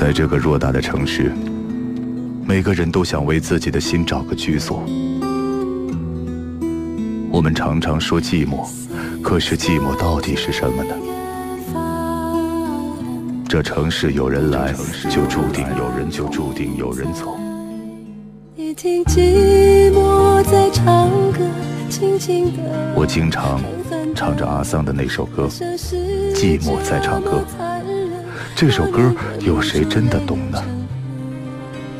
在这个偌大的城市，每个人都想为自己的心找个居所。我们常常说寂寞，可是寂寞到底是什么呢？这城市有人来，就注定有人就注定有人走。你听寂寞在唱歌，轻轻的。我经常唱着阿桑的那首歌，《寂寞在唱歌》。这首歌有谁真的懂呢？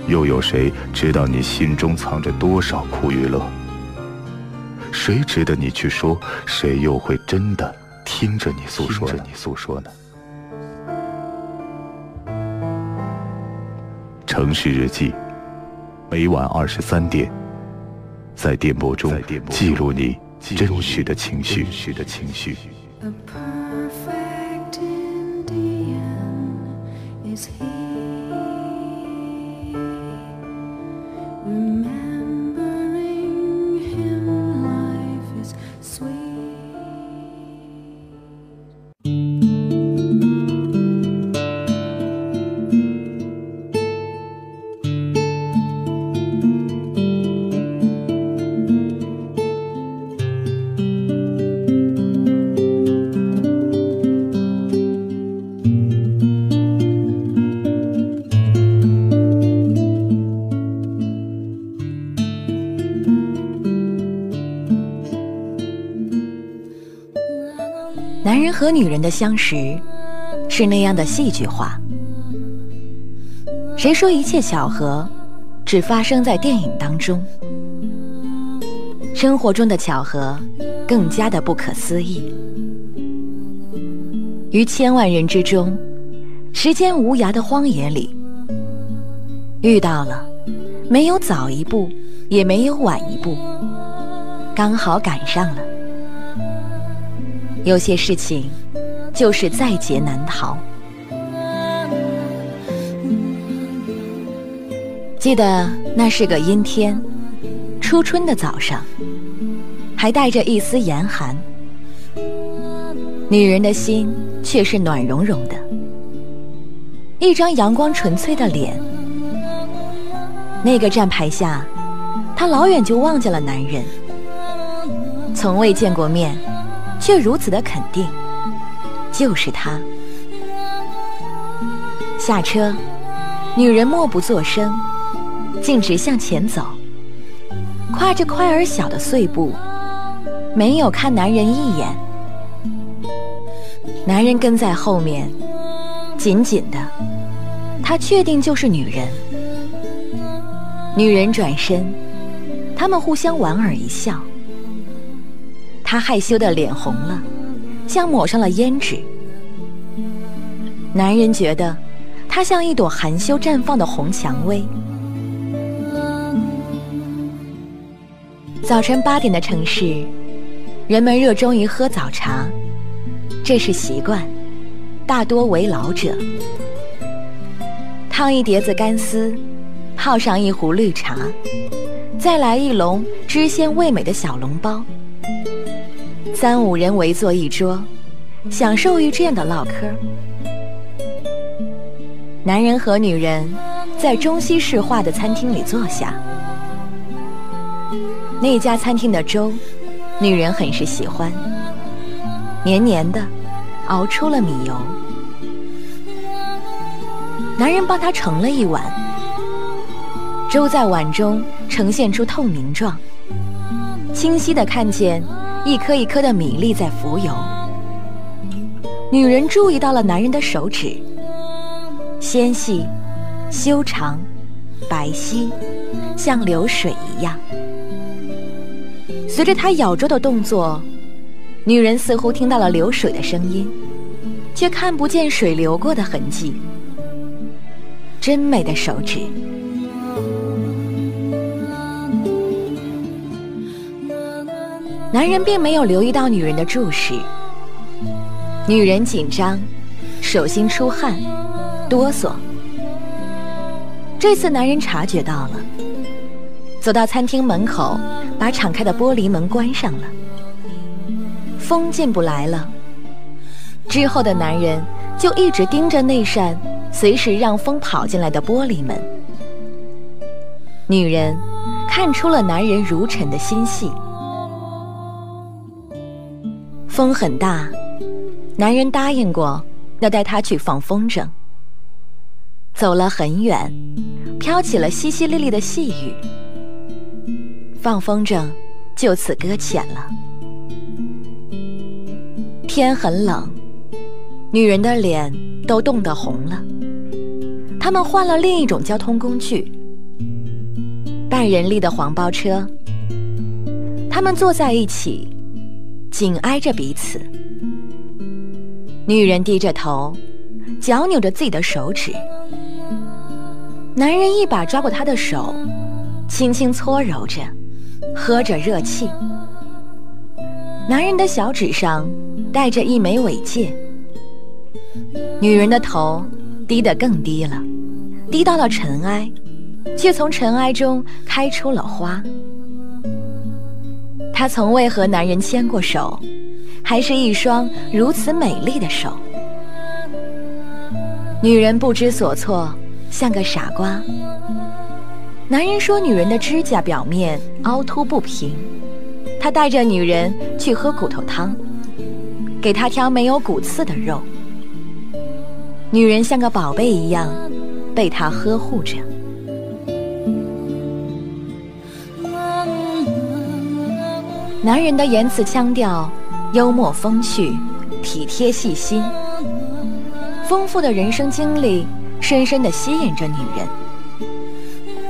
又有谁知道你心中藏着多少苦与乐？谁值得你去说？谁又会真的听着你诉说？着你诉说呢？城市日记，每晚二十三点，在电波中记录你真实的情绪。男人和女人的相识是那样的戏剧化。谁说一切巧合只发生在电影当中？生活中的巧合更加的不可思议。于千万人之中，时间无涯的荒野里，遇到了，没有早一步，也没有晚一步，刚好赶上了。有些事情，就是在劫难逃。记得那是个阴天，初春的早上，还带着一丝严寒。女人的心却是暖融融的，一张阳光纯粹的脸。那个站牌下，她老远就望见了男人，从未见过面。却如此的肯定，就是他。下车，女人默不作声，径直向前走，跨着快而小的碎步，没有看男人一眼。男人跟在后面，紧紧的，他确定就是女人。女人转身，他们互相莞尔一笑。他害羞的脸红了，像抹上了胭脂。男人觉得，她像一朵含羞绽放的红蔷薇。早晨八点的城市，人们热衷于喝早茶，这是习惯，大多为老者。烫一碟子干丝，泡上一壶绿茶，再来一笼汁鲜味美的小笼包。三五人围坐一桌，享受于这样的唠嗑。男人和女人在中西式化的餐厅里坐下。那家餐厅的粥，女人很是喜欢，黏黏的，熬出了米油。男人帮她盛了一碗，粥在碗中呈现出透明状，清晰的看见。一颗一颗的米粒在浮游。女人注意到了男人的手指，纤细、修长、白皙，像流水一样。随着他咬粥的动作，女人似乎听到了流水的声音，却看不见水流过的痕迹。真美的手指。男人并没有留意到女人的注视，女人紧张，手心出汗，哆嗦。这次男人察觉到了，走到餐厅门口，把敞开的玻璃门关上了，风进不来了。之后的男人就一直盯着那扇随时让风跑进来的玻璃门。女人看出了男人如尘的心细。风很大，男人答应过要带她去放风筝。走了很远，飘起了淅淅沥沥的细雨。放风筝就此搁浅了。天很冷，女人的脸都冻得红了。他们换了另一种交通工具，半人力的黄包车。他们坐在一起，紧挨着彼此。女人低着头，脚扭着自己的手指。男人一把抓过她的手，轻轻搓揉着。喝着热气，男人的小指上戴着一枚尾戒，女人的头低得更低了，低到了尘埃，却从尘埃中开出了花。她从未和男人牵过手，还是一双如此美丽的手。女人不知所措，像个傻瓜。男人说：“女人的指甲表面凹凸不平。”他带着女人去喝骨头汤，给她挑没有骨刺的肉。女人像个宝贝一样，被他呵护着。男人的言辞腔调幽默风趣，体贴细心，丰富的人生经历深深地吸引着女人。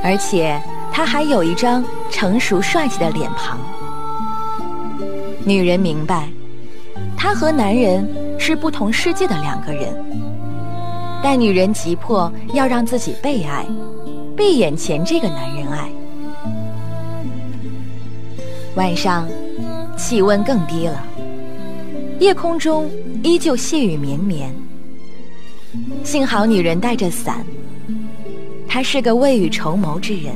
而且他还有一张成熟帅气的脸庞。女人明白，他和男人是不同世界的两个人，但女人急迫要让自己被爱，被眼前这个男人爱。晚上，气温更低了，夜空中依旧细雨绵绵。幸好女人带着伞。他是个未雨绸缪之人，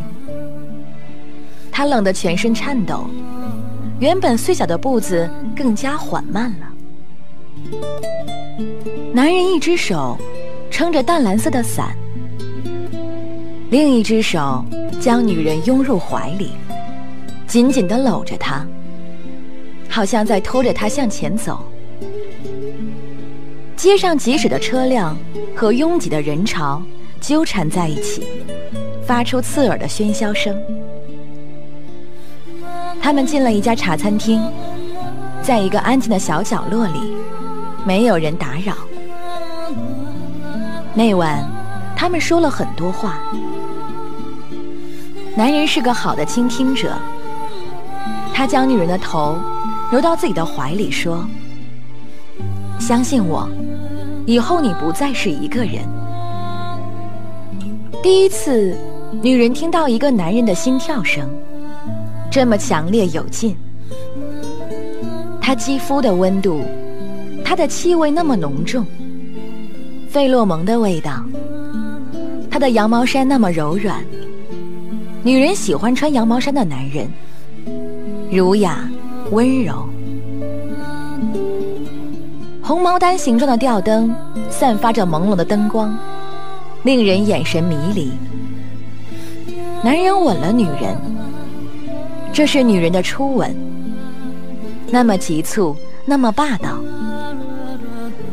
他冷得全身颤抖，原本碎小的步子更加缓慢了。男人一只手撑着淡蓝色的伞，另一只手将女人拥入怀里，紧紧地搂着他，好像在拖着他向前走。街上疾驶的车辆和拥挤的人潮。纠缠在一起，发出刺耳的喧嚣声。他们进了一家茶餐厅，在一个安静的小角落里，没有人打扰。那晚，他们说了很多话。男人是个好的倾听者，他将女人的头揉到自己的怀里，说：“相信我，以后你不再是一个人。”第一次，女人听到一个男人的心跳声，这么强烈有劲。他肌肤的温度，他的气味那么浓重，费洛蒙的味道。他的羊毛衫那么柔软，女人喜欢穿羊毛衫的男人，儒雅温柔。红毛丹形状的吊灯，散发着朦胧的灯光。令人眼神迷离。男人吻了女人，这是女人的初吻，那么急促，那么霸道。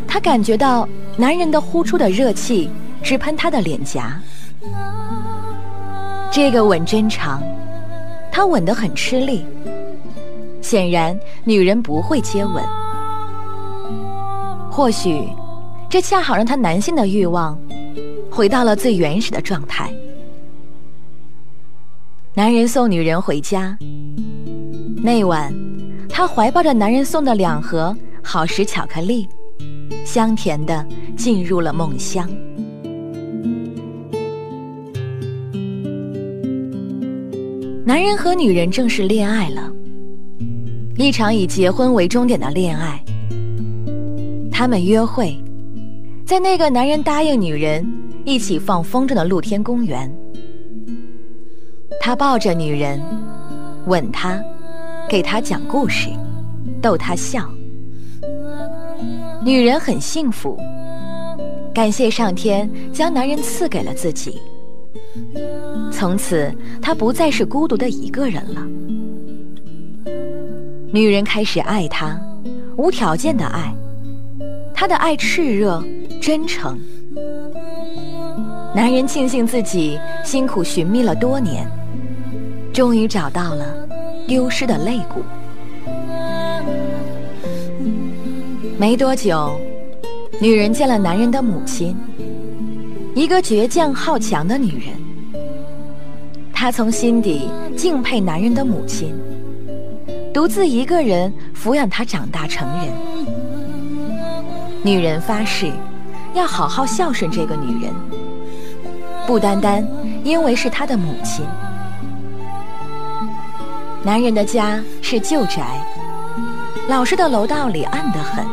她感觉到男人的呼出的热气直喷她的脸颊。这个吻真长，他吻得很吃力。显然，女人不会接吻。或许，这恰好让他男性的欲望。回到了最原始的状态。男人送女人回家。那晚，他怀抱着男人送的两盒好时巧克力，香甜的进入了梦乡。男人和女人正式恋爱了，一场以结婚为终点的恋爱。他们约会，在那个男人答应女人。一起放风筝的露天公园，他抱着女人，吻她，给她讲故事，逗她笑。女人很幸福，感谢上天将男人赐给了自己。从此，她不再是孤独的一个人了。女人开始爱他，无条件的爱，他的爱炽热、真诚。男人庆幸自己辛苦寻觅了多年，终于找到了丢失的肋骨。没多久，女人见了男人的母亲，一个倔强好强的女人。她从心底敬佩男人的母亲。独自一个人抚养他长大成人，女人发誓要好好孝顺这个女人，不单单因为是他的母亲。男人的家是旧宅，老式的楼道里暗得很。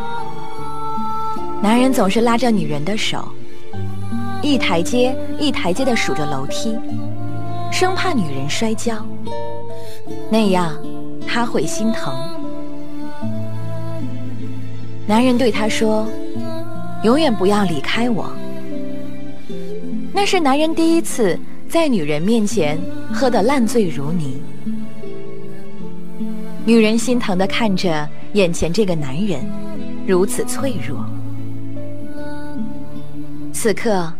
男人总是拉着女人的手，一台阶一台阶的数着楼梯，生怕女人摔跤，那样。他会心疼。男人对她说：“永远不要离开我。”那是男人第一次在女人面前喝得烂醉如泥。女人心疼的看着眼前这个男人，如此脆弱。此刻，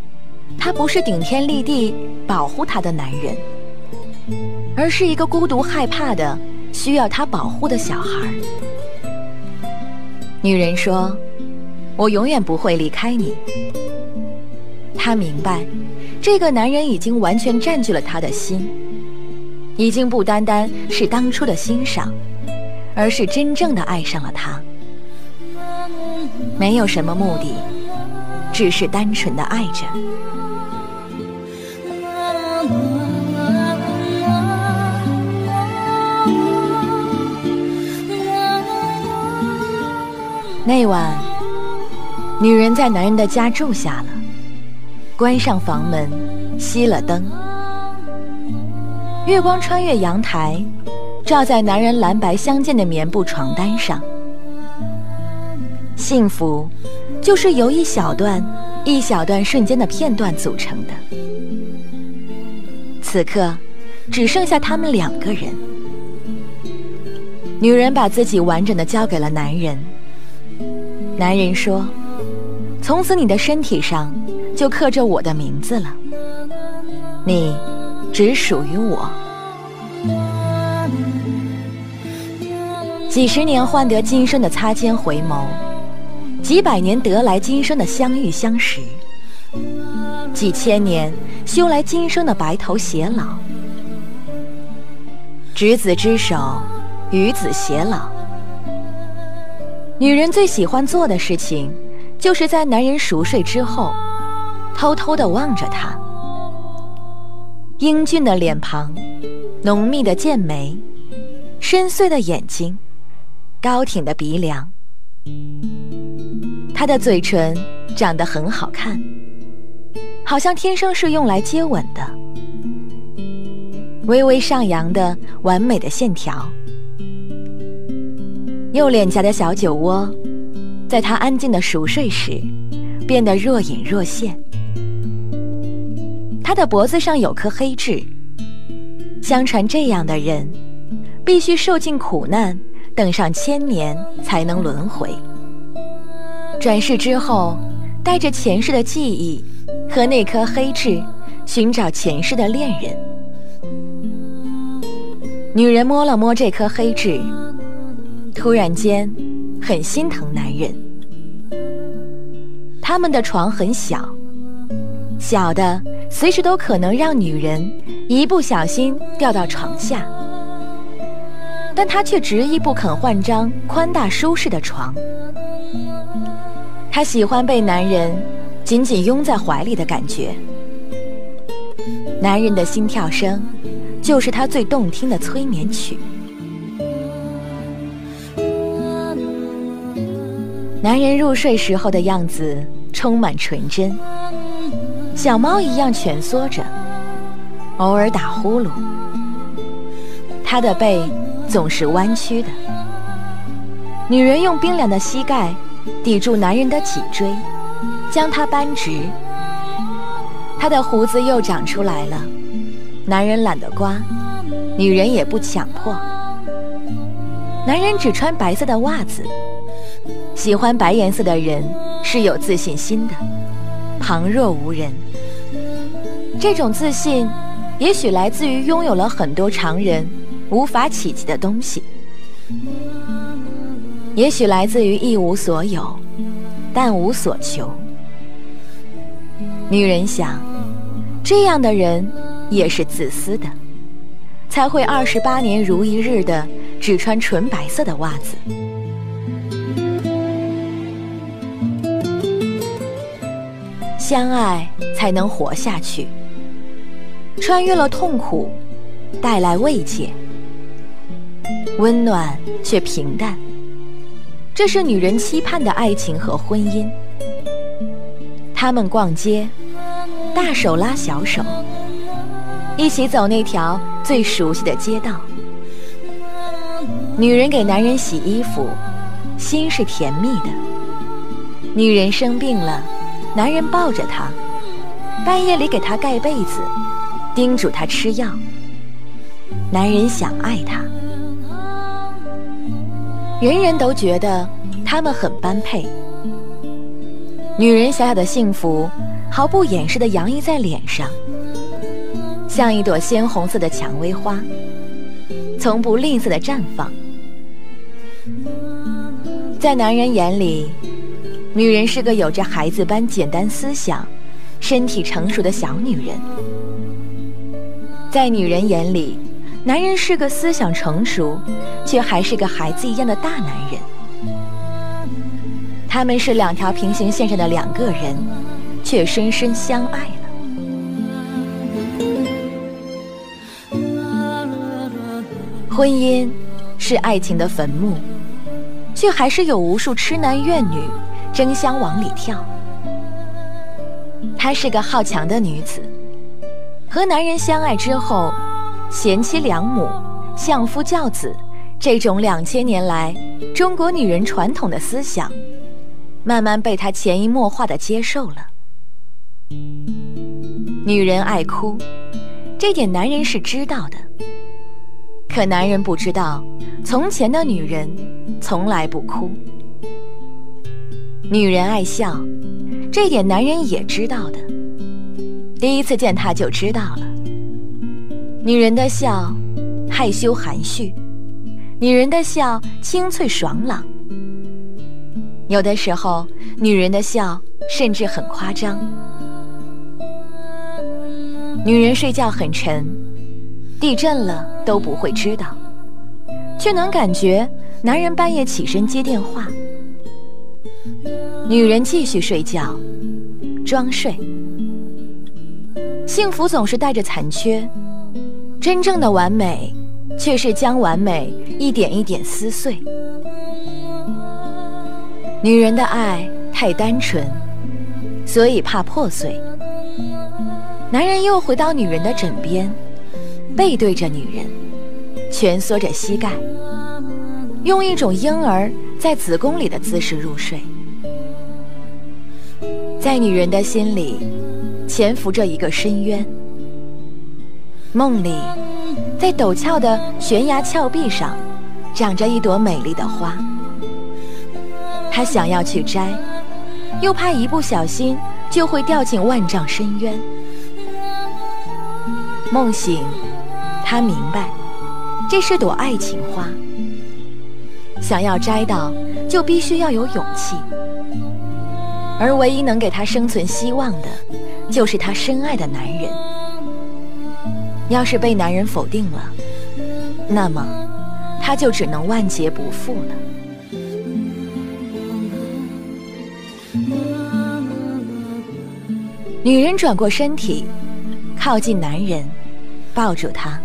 他不是顶天立地保护她的男人，而是一个孤独害怕的。需要他保护的小孩。女人说：“我永远不会离开你。”她明白，这个男人已经完全占据了她的心，已经不单单是当初的欣赏，而是真正的爱上了他。没有什么目的，只是单纯的爱着。那晚，女人在男人的家住下了，关上房门，熄了灯。月光穿越阳台，照在男人蓝白相间的棉布床单上。幸福，就是由一小段、一小段瞬间的片段组成的。此刻，只剩下他们两个人。女人把自己完整的交给了男人。男人说：“从此你的身体上就刻着我的名字了，你只属于我。几十年换得今生的擦肩回眸，几百年得来今生的相遇相识，几千年修来今生的白头偕老。执子之手，与子偕老。”女人最喜欢做的事情，就是在男人熟睡之后，偷偷地望着他。英俊的脸庞，浓密的剑眉，深邃的眼睛，高挺的鼻梁。他的嘴唇长得很好看，好像天生是用来接吻的。微微上扬的完美的线条。右脸颊的小酒窝，在他安静的熟睡时，变得若隐若现。他的脖子上有颗黑痣，相传这样的人，必须受尽苦难，等上千年才能轮回。转世之后，带着前世的记忆和那颗黑痣，寻找前世的恋人。女人摸了摸这颗黑痣。突然间，很心疼男人。他们的床很小，小的随时都可能让女人一不小心掉到床下。但他却执意不肯换张宽大舒适的床。他喜欢被男人紧紧拥在怀里的感觉。男人的心跳声，就是他最动听的催眠曲。男人入睡时候的样子充满纯真，小猫一样蜷缩着，偶尔打呼噜。他的背总是弯曲的。女人用冰凉的膝盖抵住男人的脊椎，将他扳直。他的胡子又长出来了，男人懒得刮，女人也不强迫。男人只穿白色的袜子，喜欢白颜色的人是有自信心的，旁若无人。这种自信，也许来自于拥有了很多常人无法企及的东西，也许来自于一无所有，但无所求。女人想，这样的人也是自私的，才会二十八年如一日的只穿纯白色的袜子。相爱才能活下去，穿越了痛苦，带来慰藉，温暖却平淡，这是女人期盼的爱情和婚姻。他们逛街，大手拉小手，一起走那条最熟悉的街道。女人给男人洗衣服，心是甜蜜的。女人生病了，男人抱着她，半夜里给她盖被子，叮嘱她吃药。男人想爱她，人人都觉得他们很般配。女人小小的幸福，毫不掩饰的洋溢在脸上，像一朵鲜红色的蔷薇花，从不吝啬的绽放。在男人眼里，女人是个有着孩子般简单思想、身体成熟的小女人；在女人眼里，男人是个思想成熟却还是个孩子一样的大男人。他们是两条平行线上的两个人，却深深相爱了。婚姻是爱情的坟墓，却还是有无数痴男怨女争相往里跳。她是个好强的女子，和男人相爱之后，贤妻良母、相夫教子这种两千年来中国女人传统的思想。慢慢被他潜移默化的接受了。女人爱哭，这点男人是知道的。可男人不知道，从前的女人从来不哭。女人爱笑，这点男人也知道的。第一次见她就知道了。女人的笑，害羞含蓄；女人的笑，清脆爽朗。有的时候，女人的笑甚至很夸张。女人睡觉很沉，地震了都不会知道，却能感觉男人半夜起身接电话。女人继续睡觉，装睡。幸福总是带着残缺，真正的完美，却是将完美一点一点撕碎。女人的爱太单纯，所以怕破碎。男人又回到女人的枕边，背对着女人，蜷缩着膝盖，用一种婴儿在子宫里的姿势入睡。在女人的心里，潜伏着一个深渊。梦里，在陡峭的悬崖峭壁上，长着一朵美丽的花。他想要去摘，又怕一不小心就会掉进万丈深渊。梦醒，他明白，这是朵爱情花。想要摘到，就必须要有勇气。而唯一能给她生存希望的，就是她深爱的男人。要是被男人否定了，那么她就只能万劫不复了。女人转过身体，靠近男人，抱住他，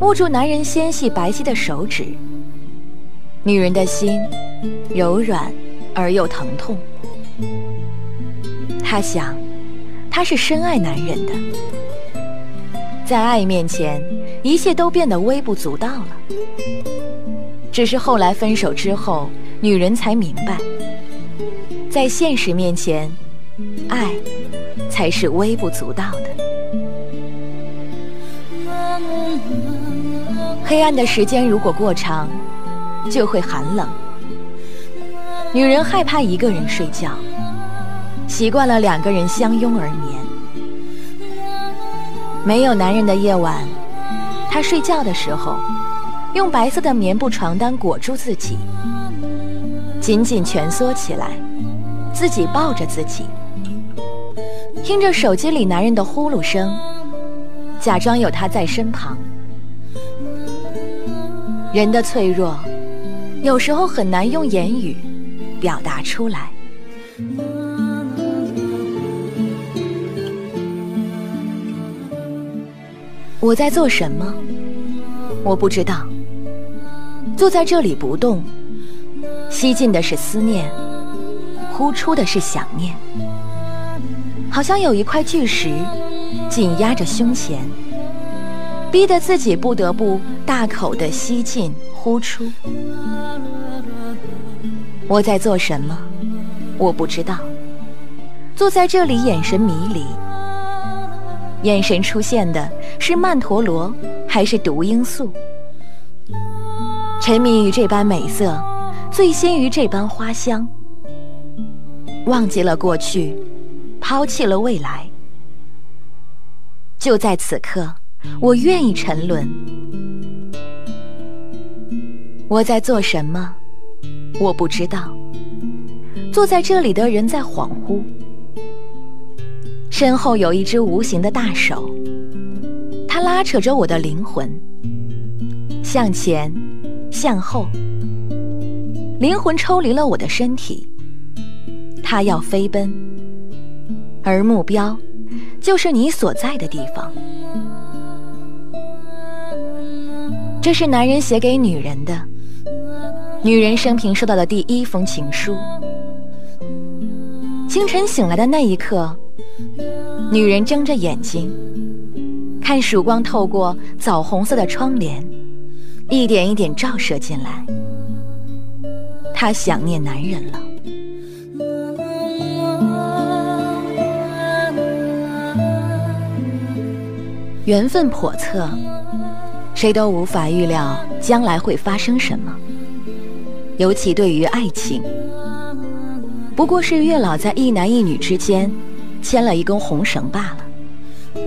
握住男人纤细白皙的手指。女人的心柔软而又疼痛。她想，她是深爱男人的，在爱面前，一切都变得微不足道了。只是后来分手之后，女人才明白。在现实面前，爱才是微不足道的。黑暗的时间如果过长，就会寒冷。女人害怕一个人睡觉，习惯了两个人相拥而眠。没有男人的夜晚，她睡觉的时候，用白色的棉布床单裹住自己，紧紧蜷缩起来，自己抱着自己，听着手机里男人的呼噜声，假装有他在身旁。人的脆弱，有时候很难用言语表达出来。我在做什么？我不知道。坐在这里不动，吸进的是思念，呼出的是想念，好像有一块巨石紧压着胸前。逼得自己不得不大口的吸进呼出。我在做什么？我不知道。坐在这里，眼神迷离。眼神出现的是曼陀罗，还是毒罂粟？沉迷于这般美色，醉心于这般花香，忘记了过去，抛弃了未来。就在此刻。我愿意沉沦。我在做什么？我不知道。坐在这里的人在恍惚。身后有一只无形的大手，它拉扯着我的灵魂，向前，向后。灵魂抽离了我的身体，它要飞奔，而目标就是你所在的地方。这是男人写给女人的，女人生平收到的第一封情书。清晨醒来的那一刻，女人睁着眼睛，看曙光透过枣红色的窗帘，一点一点照射进来。她想念男人了。缘分叵测。谁都无法预料将来会发生什么，尤其对于爱情，不过是月老在一男一女之间牵了一根红绳罢了。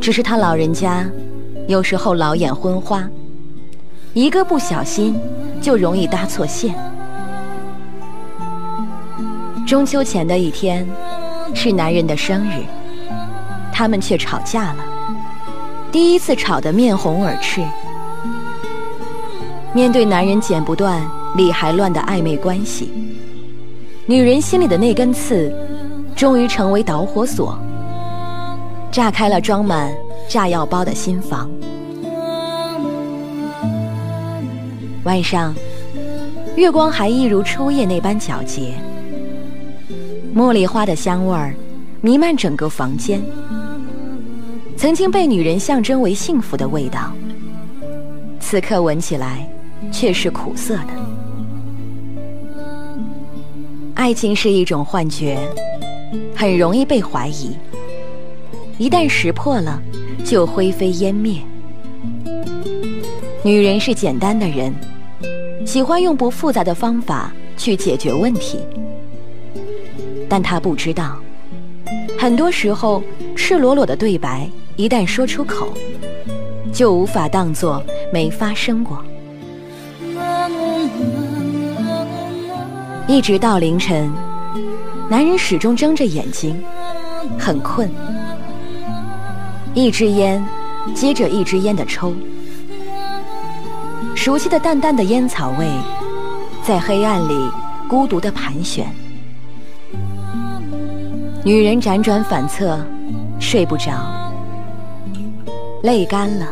只是他老人家有时候老眼昏花，一个不小心就容易搭错线。中秋前的一天是男人的生日，他们却吵架了。第一次吵得面红耳赤，面对男人剪不断、理还乱的暧昧关系，女人心里的那根刺，终于成为导火索，炸开了装满炸药包的心房。晚上，月光还一如初夜那般皎洁，茉莉花的香味儿弥漫整个房间。曾经被女人象征为幸福的味道，此刻闻起来却是苦涩的。爱情是一种幻觉，很容易被怀疑，一旦识破了，就灰飞烟灭。女人是简单的人，喜欢用不复杂的方法去解决问题，但她不知道，很多时候赤裸裸的对白。一旦说出口，就无法当作没发生过。一直到凌晨，男人始终睁着眼睛，很困。一支烟接着一支烟的抽，熟悉的淡淡的烟草味，在黑暗里孤独的盘旋。女人辗转反侧，睡不着。泪干了，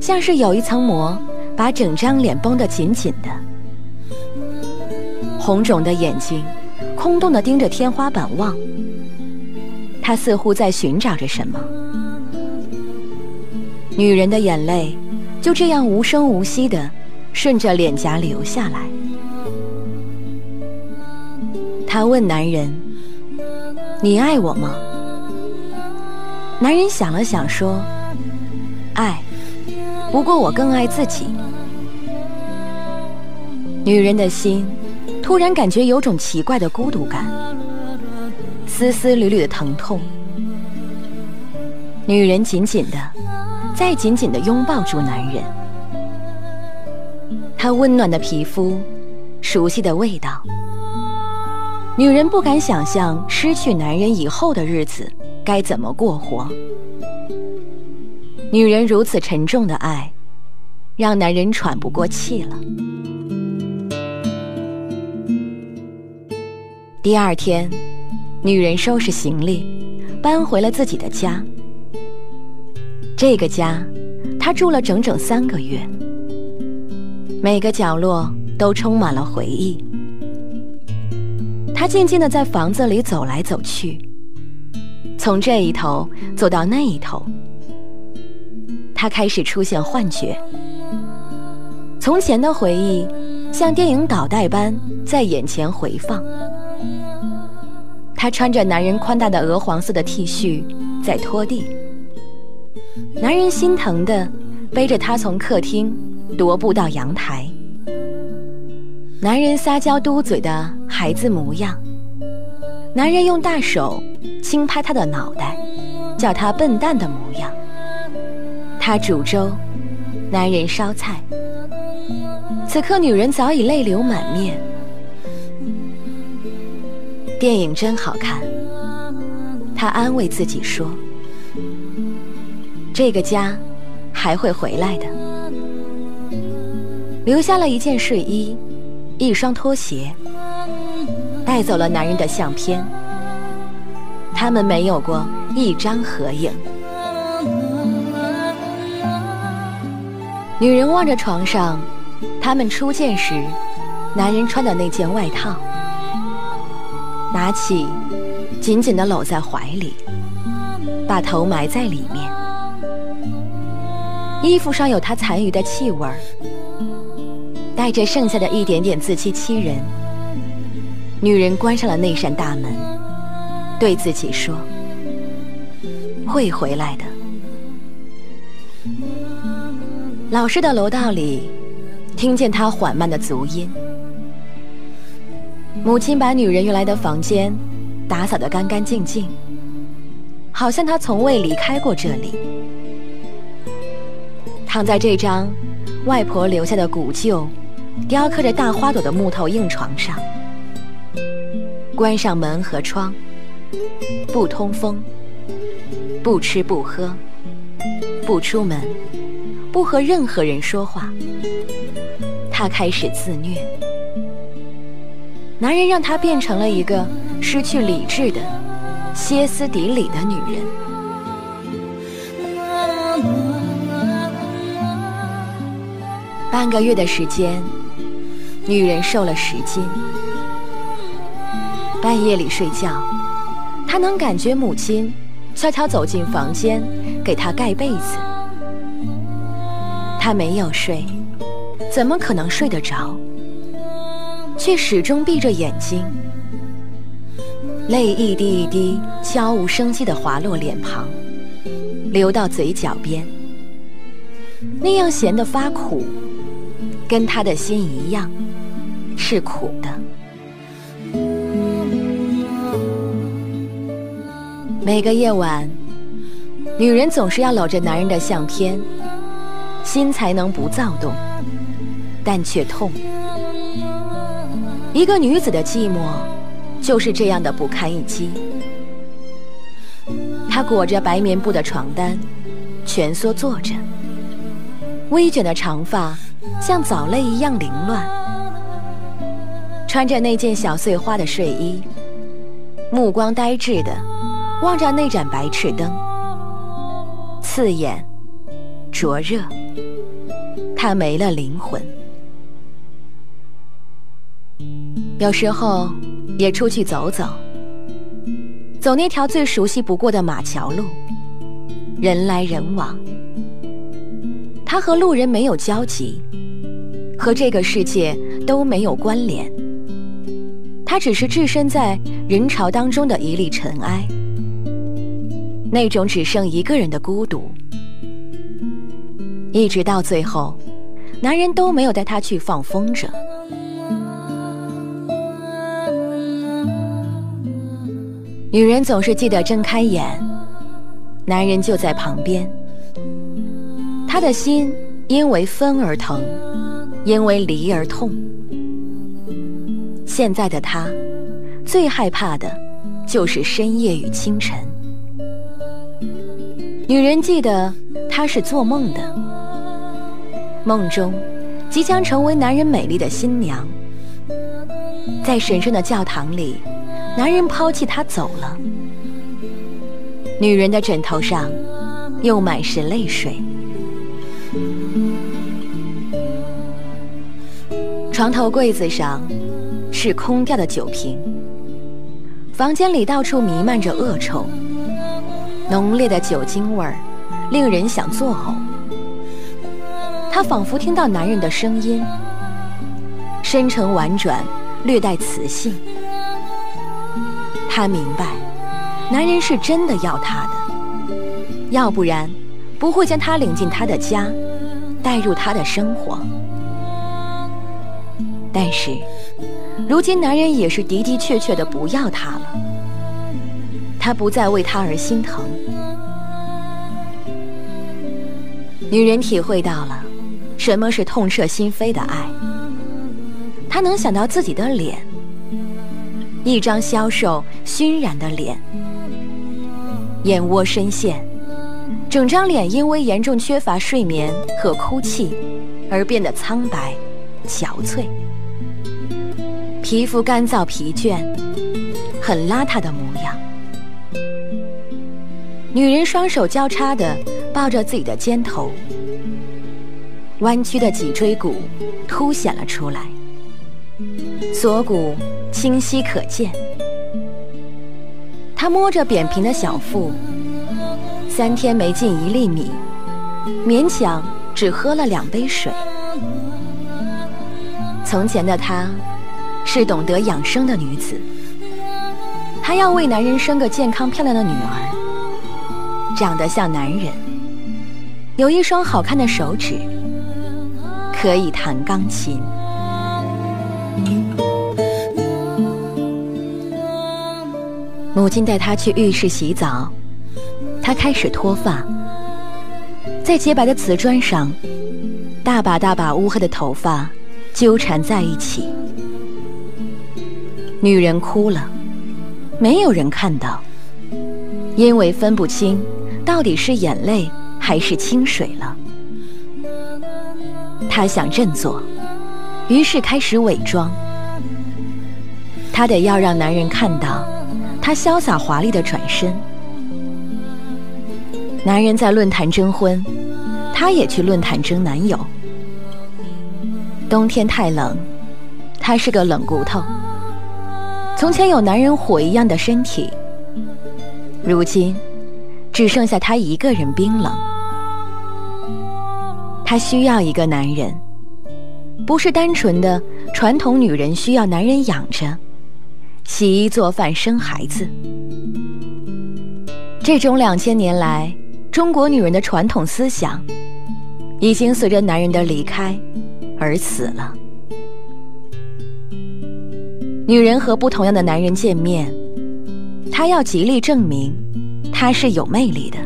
像是有一层膜把整张脸绷得紧紧的。红肿的眼睛，空洞地盯着天花板望。他似乎在寻找着什么。女人的眼泪就这样无声无息地顺着脸颊流下来。他问男人：“你爱我吗？”男人想了想说：“爱，不过我更爱自己。”女人的心突然感觉有种奇怪的孤独感，丝丝缕缕的疼痛。女人紧紧的，再紧紧的拥抱住男人，他温暖的皮肤，熟悉的味道。女人不敢想象失去男人以后的日子该怎么过活。女人如此沉重的爱，让男人喘不过气了。第二天，女人收拾行李，搬回了自己的家。这个家，她住了整整三个月，每个角落都充满了回忆。他静静的在房子里走来走去，从这一头走到那一头。他开始出现幻觉，从前的回忆像电影导带般在眼前回放。他穿着男人宽大的鹅黄色的 T 恤在拖地，男人心疼的背着他从客厅踱步到阳台。男人撒娇嘟嘴的孩子模样，男人用大手轻拍他的脑袋，叫他笨蛋的模样。他煮粥，男人烧菜。此刻女人早已泪流满面。电影真好看，她安慰自己说：“这个家还会回来的。”留下了一件睡衣。一双拖鞋，带走了男人的相片。他们没有过一张合影。女人望着床上，他们初见时，男人穿的那件外套，拿起，紧紧的搂在怀里，把头埋在里面。衣服上有他残余的气味儿。带着剩下的一点点自欺欺人，女人关上了那扇大门，对自己说：“会回来的。”老师的楼道里，听见他缓慢的足音。母亲把女人原来的房间打扫得干干净净，好像她从未离开过这里。躺在这张外婆留下的古旧。雕刻着大花朵的木头硬床上，关上门和窗，不通风，不吃不喝，不出门，不和任何人说话。她开始自虐。男人让她变成了一个失去理智的、歇斯底里的女人。半个月的时间。女人瘦了十斤。半夜里睡觉，她能感觉母亲悄悄走进房间，给她盖被子。她没有睡，怎么可能睡得着？却始终闭着眼睛，泪一滴一滴悄无声息地滑落脸庞，流到嘴角边，那样咸的发苦，跟他的心一样。是苦的。每个夜晚，女人总是要搂着男人的相片，心才能不躁动，但却痛。一个女子的寂寞，就是这样的不堪一击。她裹着白棉布的床单，蜷缩坐着，微卷的长发像藻类一样凌乱。穿着那件小碎花的睡衣，目光呆滞的望着那盏白炽灯，刺眼、灼热，他没了灵魂。有时候也出去走走，走那条最熟悉不过的马桥路，人来人往。他和路人没有交集，和这个世界都没有关联。他只是置身在人潮当中的一粒尘埃，那种只剩一个人的孤独。一直到最后，男人都没有带她去放风筝。女人总是记得睁开眼，男人就在旁边。她的心因为分而疼，因为离而痛。现在的她，最害怕的，就是深夜与清晨。女人记得，她是做梦的，梦中即将成为男人美丽的新娘，在神圣的教堂里。男人抛弃她走了，女人的枕头上又满是泪水。床头柜子上是空掉的酒瓶，房间里到处弥漫着恶臭，浓烈的酒精味儿令人想作呕。她仿佛听到男人的声音，深沉婉转，略带磁性。她明白，男人是真的要她的，要不然不会将她领进他的家，带入他的生活。但是，如今男人也是的的确确的不要她了，他不再为她而心疼。女人体会到了什么是痛彻心扉的爱，她能想到自己的脸。一张消瘦熏染的脸，眼窝深陷，整张脸因为严重缺乏睡眠和哭泣而变得苍白、憔悴，皮肤干燥疲倦，很邋遢的模样。女人双手交叉的抱着自己的肩头，弯曲的脊椎骨凸显了出来，锁骨。清晰可见，他摸着扁平的小腹，三天没进一粒米，勉强只喝了两杯水。从前的她，是懂得养生的女子，她要为男人生个健康漂亮的女儿，长得像男人，有一双好看的手指，可以弹钢琴。母亲带她去浴室洗澡，她开始脱发，在洁白的瓷砖上，大把大把乌黑的头发纠缠在一起。女人哭了，没有人看到，因为分不清到底是眼泪还是清水了。她想振作，于是开始伪装，她得要让男人看到。她潇洒华丽的转身，男人在论坛征婚，她也去论坛征男友。冬天太冷，她是个冷骨头。从前有男人火一样的身体，如今只剩下她一个人冰冷。她需要一个男人，不是单纯的传统女人需要男人养着。洗衣做饭生孩子，这种两千年来中国女人的传统思想，已经随着男人的离开而死了。女人和不同样的男人见面，她要极力证明她是有魅力的，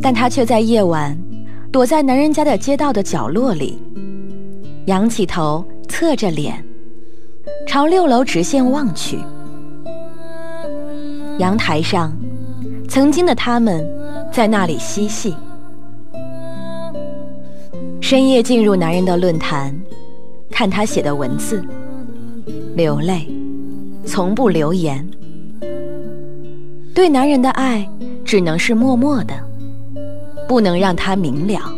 但她却在夜晚躲在男人家的街道的角落里，仰起头，侧着脸。朝六楼直线望去，阳台上，曾经的他们在那里嬉戏。深夜进入男人的论坛，看他写的文字，流泪，从不留言。对男人的爱，只能是默默的，不能让他明了。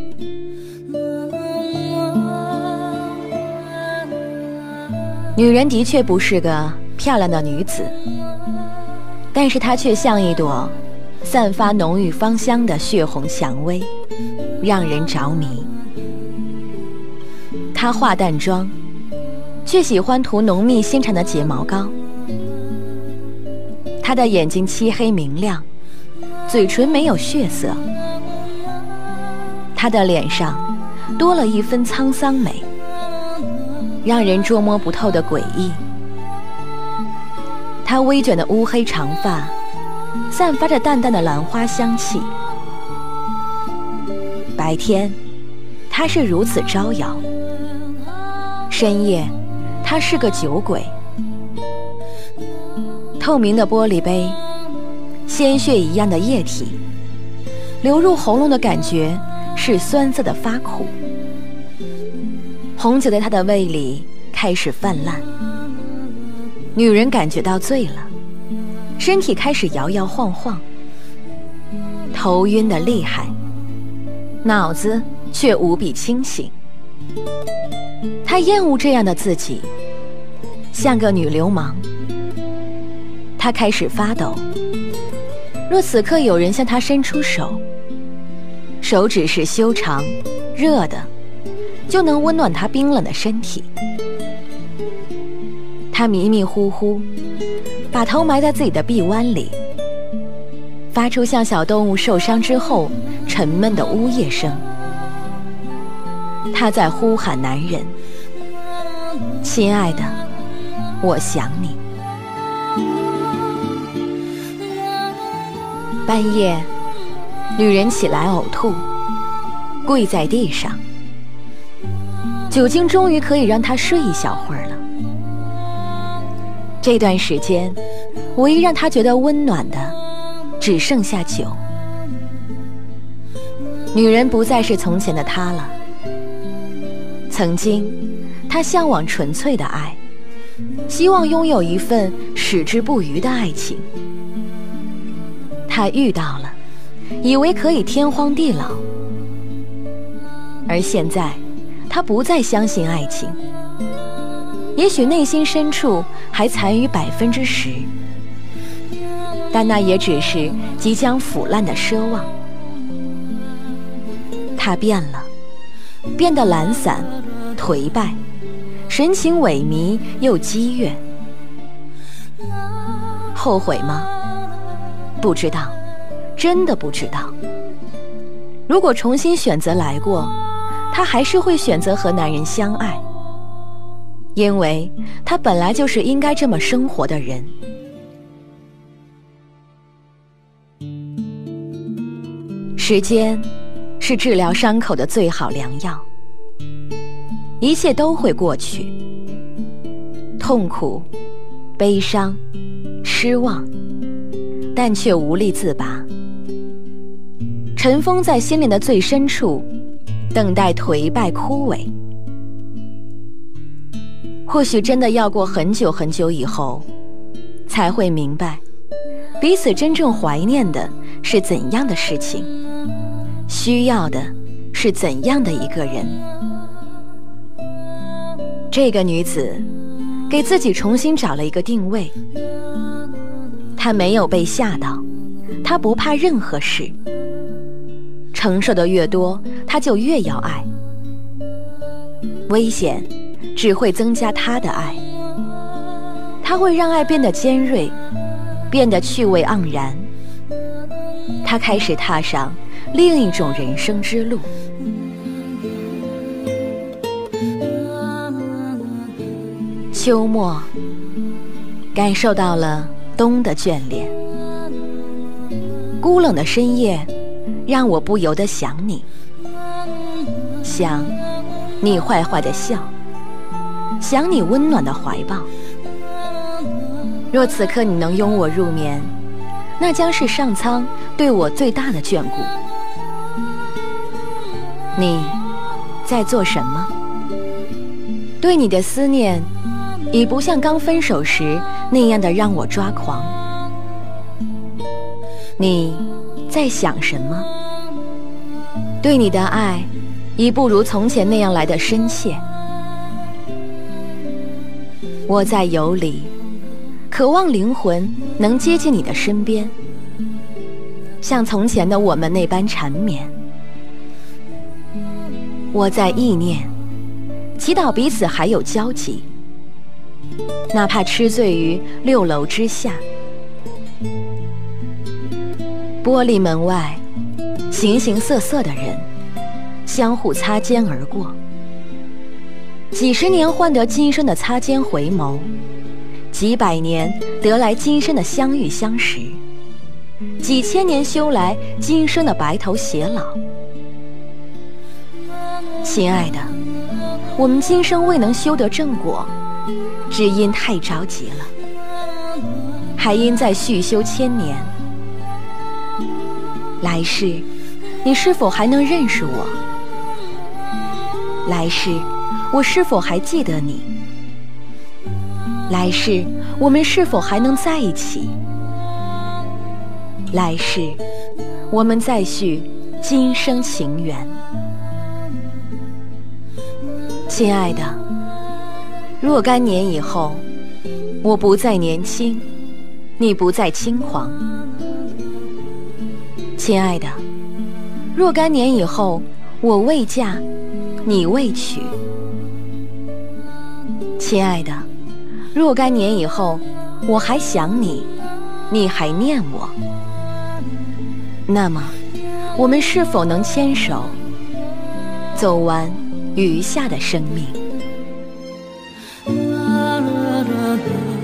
女人的确不是个漂亮的女子，但是她却像一朵散发浓郁芳香的血红蔷薇，让人着迷。她化淡妆，却喜欢涂浓密纤长的睫毛膏。他的眼睛漆黑明亮，嘴唇没有血色，他的脸上多了一分沧桑美，让人捉摸不透的诡异。他微卷的乌黑长发，散发着淡淡的兰花香气。白天，他是如此招摇；深夜，他是个酒鬼。透明的玻璃杯，鲜血一样的液体，流入喉咙的感觉是酸涩的发苦。红酒在他的胃里开始泛滥。女人感觉到醉了，身体开始摇摇晃晃，头晕的厉害，脑子却无比清醒。她厌恶这样的自己，像个女流氓。她开始发抖。若此刻有人向她伸出手，手指是修长、热的，就能温暖他冰冷的身体。他迷迷糊糊，把头埋在自己的臂弯里，发出像小动物受伤之后沉闷的呜咽声。他在呼喊男人：“亲爱的，我想你。”半夜，女人起来呕吐，跪在地上。酒精终于可以让他睡一小会儿了。这段时间，唯一让他觉得温暖的，只剩下酒。女人不再是从前的她了。曾经，他向往纯粹的爱，希望拥有一份矢志不渝的爱情。他遇到了，以为可以天荒地老，而现在，他不再相信爱情。也许内心深处还残余百分之十，但那也只是即将腐烂的奢望。他变了，变得懒散、颓败，神情萎靡又激越。后悔吗？不知道，真的不知道。如果重新选择来过，她还是会选择和男人相爱。因为她本来就是应该这么生活的人。时间是治疗伤口的最好良药，一切都会过去。痛苦、悲伤、失望，但却无力自拔，尘封在心灵的最深处，等待颓败枯萎。或许真的要过很久很久以后，才会明白，彼此真正怀念的是怎样的事情，需要的是怎样的一个人。这个女子给自己重新找了一个定位，她没有被吓到，她不怕任何事，承受的越多，他就越要爱，危险。只会增加他的爱，他会让爱变得尖锐，变得趣味盎然。他开始踏上另一种人生之路。秋末，感受到了冬的眷恋。孤冷的深夜，让我不由得想你，想你坏坏的笑。想你温暖的怀抱。若此刻你能拥我入眠，那将是上苍对我最大的眷顾。你在做什么？对你的思念，已不像刚分手时那样的让我抓狂。你在想什么？对你的爱，已不如从前那样来的深切。我在游离，渴望灵魂能接近你的身边，像从前的我们那般缠绵。我在意念，祈祷彼此还有交集，哪怕痴醉于六楼之下。玻璃门外，形形色色的人相互擦肩而过。几十年换得今生的擦肩回眸，几百年得来今生的相遇相识，几千年修来今生的白头偕老。亲爱的，我们今生未能修得正果，只因太着急了，还因再续修千年。来世，你是否还能认识我？来世，我是否还记得你？来世，我们是否还能在一起？来世，我们再续今生情缘。亲爱的，若干年以后，我不再年轻，你不再轻狂。亲爱的，若干年以后，我未嫁，你未娶。亲爱的，若干年以后，我还想你，你还念我。那么，我们是否能牵手，走完余下的生命？记